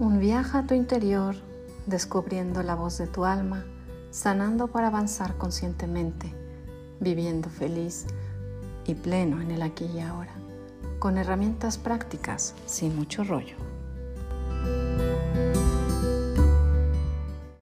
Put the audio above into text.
Un viaje a tu interior, descubriendo la voz de tu alma, sanando para avanzar conscientemente, viviendo feliz y pleno en el aquí y ahora, con herramientas prácticas sin mucho rollo.